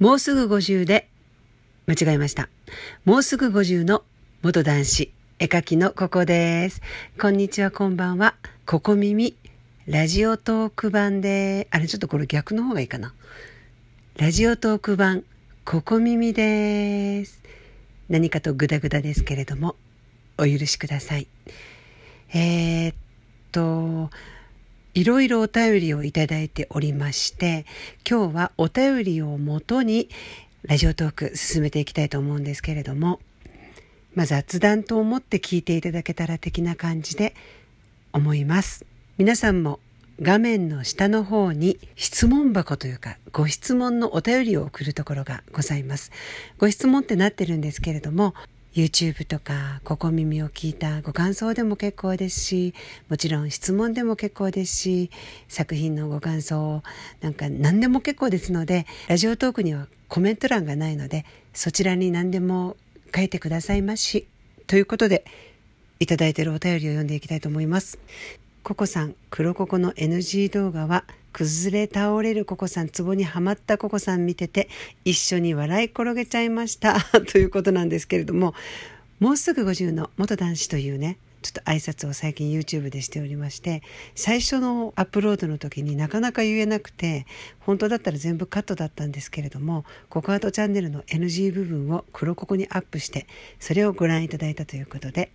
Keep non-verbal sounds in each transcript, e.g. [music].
もうすぐ50で、間違えました。もうすぐ50の元男子、絵描きのここです。こんにちは、こんばんは。ここ耳、ラジオトーク版で、あれちょっとこれ逆の方がいいかな。ラジオトーク版、ここ耳です。何かとグダグダですけれども、お許しください。えー、っと、いろいろお便りをいただいておりまして、今日はお便りをもとにラジオトーク進めていきたいと思うんですけれども、まあ、雑談と思って聞いていただけたら的な感じで思います。皆さんも画面の下の方に質問箱というかご質問のお便りを送るところがございます。ご質問ってなってるんですけれども YouTube とか、ここ耳を聞いたご感想でも結構ですし、もちろん質問でも結構ですし、作品のご感想、なんか何でも結構ですので、ラジオトークにはコメント欄がないので、そちらに何でも書いてくださいまし。ということで、いただいているお便りを読んでいきたいと思います。ココさん、黒ココの NG 動画は、崩れ倒れるココさん、壺にはまったココさん見てて、一緒に笑い転げちゃいました。[laughs] ということなんですけれども、もうすぐ50の元男子というね、ちょっと挨拶を最近 YouTube でしておりまして、最初のアップロードの時になかなか言えなくて、本当だったら全部カットだったんですけれども、ココアートチャンネルの NG 部分を黒ココにアップして、それをご覧いただいたということで、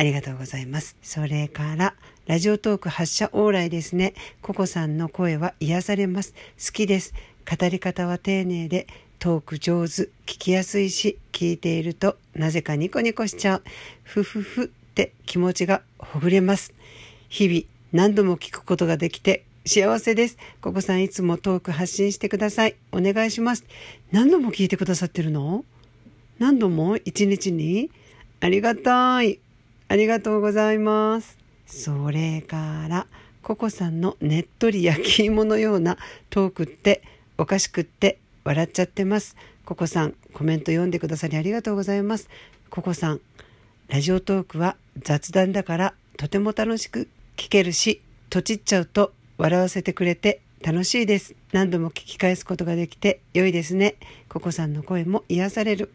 ありがとうございます。それから、ラジオトーク発射往来ですね。ココさんの声は癒されます。好きです。語り方は丁寧で、トーク上手、聞きやすいし、聞いているとなぜかニコニコしちゃう。ふふふって気持ちがほぐれます。日々何度も聞くことができて幸せです。ココさんいつもトーク発信してください。お願いします。何度も聞いてくださってるの？何度も？一日に？ありがたい。ありがとうございます。それから、ココさんのねっとり焼き芋のようなトークっておかしくって笑っちゃってます。ココさん、コメント読んでくださりありがとうございます。ココさん、ラジオトークは雑談だからとても楽しく聞けるし、とちっちゃうと笑わせてくれて楽しいです。何度も聞き返すことができて良いですね。ココさんの声も癒される。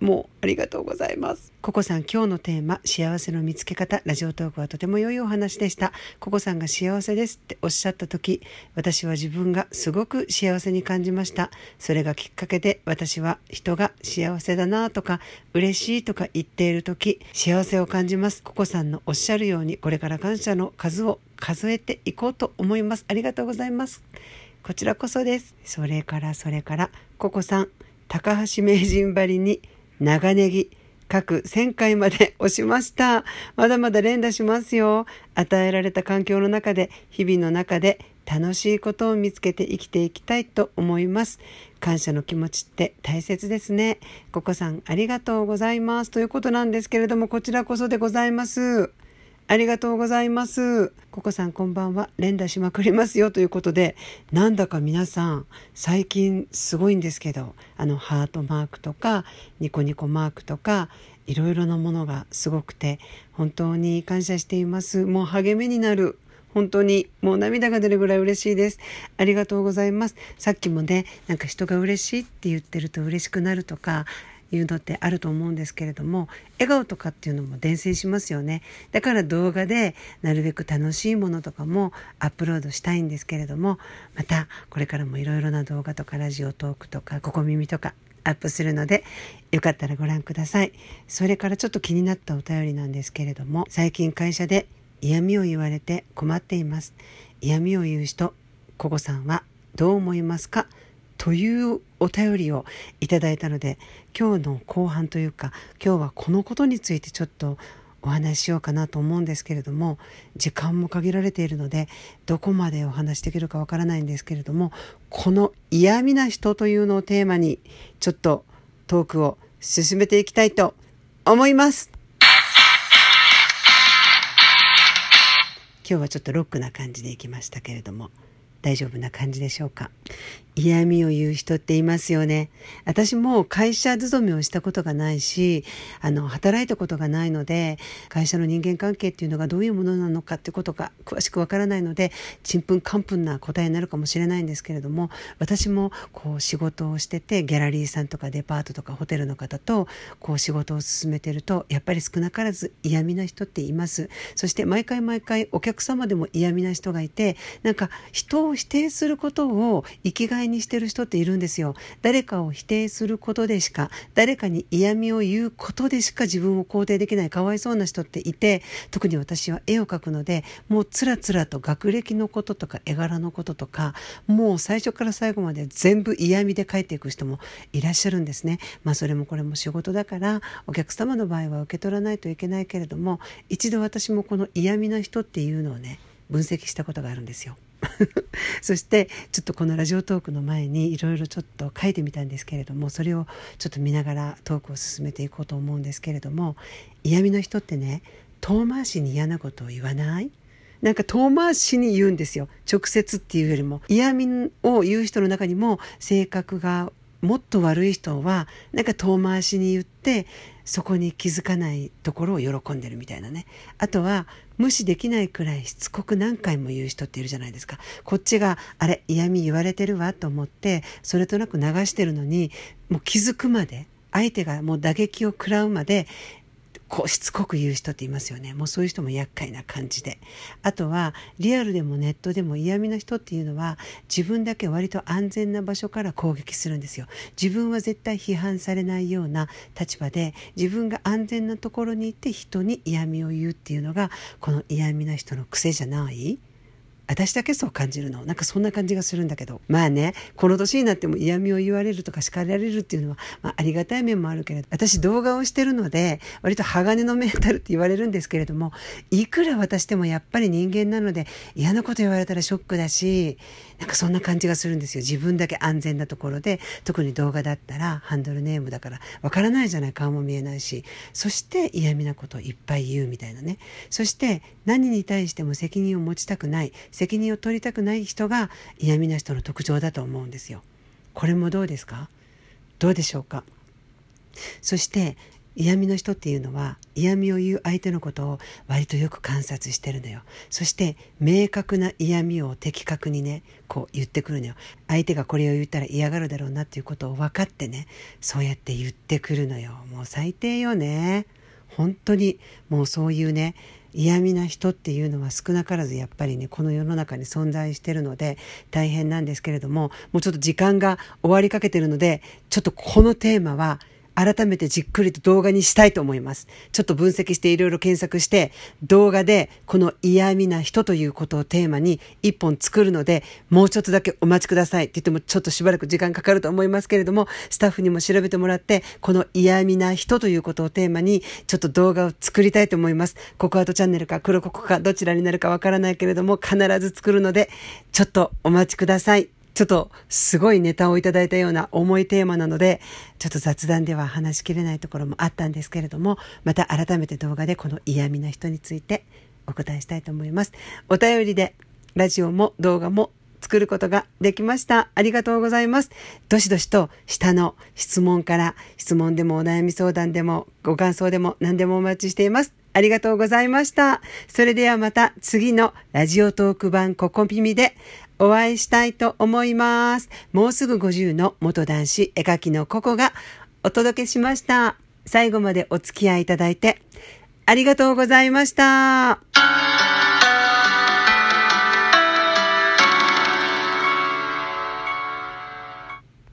もうありがとうございます。ココさん、今日のテーマ、幸せの見つけ方、ラジオトークはとても良いお話でした。ココさんが幸せですっておっしゃった時、私は自分がすごく幸せに感じました。それがきっかけで、私は人が幸せだなとか、嬉しいとか言っている時、幸せを感じます。ココさんのおっしゃるように、これから感謝の数を数えていこうと思います。ありがとうございます。こちらこそです。それからそれから、ココさん、高橋名人ばりに、長ネギ、各1000回まで [laughs] 押しました。まだまだ連打しますよ。与えられた環境の中で、日々の中で楽しいことを見つけて生きていきたいと思います。感謝の気持ちって大切ですね。ココさんありがとうございます。ということなんですけれども、こちらこそでございます。ありがとうございます。ココさんこんばんは。連打しまくりますよということで、なんだか皆さん、最近すごいんですけど、あのハートマークとか、ニコニコマークとか、いろいろなものがすごくて、本当に感謝しています。もう励みになる。本当にもう涙が出るぐらい嬉しいです。ありがとうございます。さっきもね、なんか人が嬉しいって言ってると嬉しくなるとか、いうのってあると思うんですけれども笑顔とかっていうのも伝染しますよね。だから動画でなるべく楽しいものとかもアップロードしたいんですけれどもまたこれからもいろいろな動画とかラジオトークとかここ耳とかアップするのでよかったらご覧ください。それからちょっと気になったお便りなんですけれども最近会社で嫌味を言われて困っています。嫌味を言う人ココさんはどう思いますか？というお便りをいただいたので今日の後半というか今日はこのことについてちょっとお話ししようかなと思うんですけれども時間も限られているのでどこまでお話しできるかわからないんですけれどもこの嫌味な人というのをテーマにちょっとトークを進めていきたいと思います。今日はちょっとロックな感じでいきましたけれども大丈夫な感じでしょうか？嫌味を言う人っていますよね。私も会社勤めをしたことがないし、あの、働いたことがないので、会社の人間関係っていうのがどういうものなのかってことが詳しくわからないので、ちんぷんかんぷんな答えになるかもしれないんですけれども、私もこう仕事をしてて、ギャラリーさんとかデパートとかホテルの方とこう仕事を進めてると、やっぱり少なからず嫌味な人っています。そして毎回毎回お客様でも嫌味な人がいて、なんか人を否定することを生きがいにしてる人っているんですよ。誰かを否定することでしか、誰かに嫌味を言うことでしか自分を肯定できないかわいそうな人っていて、特に私は絵を描くので、もうつらつらと学歴のこととか絵柄のこととか、もう最初から最後まで全部嫌味で描いていく人もいらっしゃるんですね。まあそれもこれも仕事だから、お客様の場合は受け取らないといけないけれども、一度私もこの嫌味な人っていうのをね、分析したことがあるんですよ。[laughs] そしてちょっとこのラジオトークの前にいろいろちょっと書いてみたんですけれどもそれをちょっと見ながらトークを進めていこうと思うんですけれども嫌味の人ってね遠回しに嫌なことを言わない？なんか遠回しに言うんですよ。直接っていうよりも。嫌味を言う人の中にも性格がもっと悪い人はなんか遠回しに言ってそこに気づかないところを喜んでるみたいなね。あとは無視できないくらいしつこく何回も言う人っているじゃないですか。こっちがあれ嫌味言われてるわと思ってそれとなく流してるのにもう気づくまで相手がもう打撃を食らうまでこうしつこく言う人っていますよね。もうそういう人も厄介な感じで。あとはリアルでもネットでも嫌味な人っていうのは自分だけ割と安全な場所から攻撃するんですよ。自分は絶対批判されないような立場で自分が安全なところにいて人に嫌味を言うっていうのがこの嫌味な人の癖じゃない。私だけそう感じるの。なんかそんな感じがするんだけど。まあねこの年になっても嫌味を言われるとか叱られるっていうのは、まあ、ありがたい面もあるけれど私動画をしてるので割と鋼のメンタルって言われるんですけれどもいくら私でもやっぱり人間なので嫌なこと言われたらショックだしなんかそんな感じがするんですよ。自分だけ安全なところで特に動画だったらハンドルネームだからわからないじゃない。顔も見えないし。そして嫌味なことをいっぱい言うみたいなね。そして何に対しても責任を持ちたくない。責任を取りたくない人が嫌味な人の特徴だと思うんですよ。これもどうですか？どうでしょうか？そして嫌味の人っていうのは嫌味を言う相手のことを割とよく観察してるのよ。そして明確な嫌味を的確にねこう言ってくるのよ。相手がこれを言ったら嫌がるだろうなっていうことを分かってねそうやって言ってくるのよ。もう最低よね。本当にもうそういうね嫌味な人っていうのは少なからずやっぱりねこの世の中に存在してるので大変なんですけれどももうちょっと時間が終わりかけてるのでちょっとこのテーマは改めてじっくりと動画にしたいと思います。ちょっと分析していろいろ検索して動画でこの嫌味な人ということをテーマに一本作るのでもうちょっとだけお待ちくださいって言ってもちょっとしばらく時間かかると思いますけれどもスタッフにも調べてもらってこの嫌味な人ということをテーマにちょっと動画を作りたいと思います。ココアートチャンネルか黒ココかどちらになるかわからないけれども必ず作るのでちょっとお待ちください。ちょっとすごいネタをいただいたような重いテーマなので、ちょっと雑談では話しきれないところもあったんですけれども、また改めて動画でこの嫌味な人についてお答えしたいと思います。お便りでラジオも動画も作ることができました。ありがとうございます。どしどしと下の質問から質問でもお悩み相談でもご感想でも何でもお待ちしています。ありがとうございました。それではまた次のラジオトーク版ココ耳でお会いしたいと思います。もうすぐ50の元男子絵描きのココがお届けしました。最後までお付き合いいただいてありがとうございました。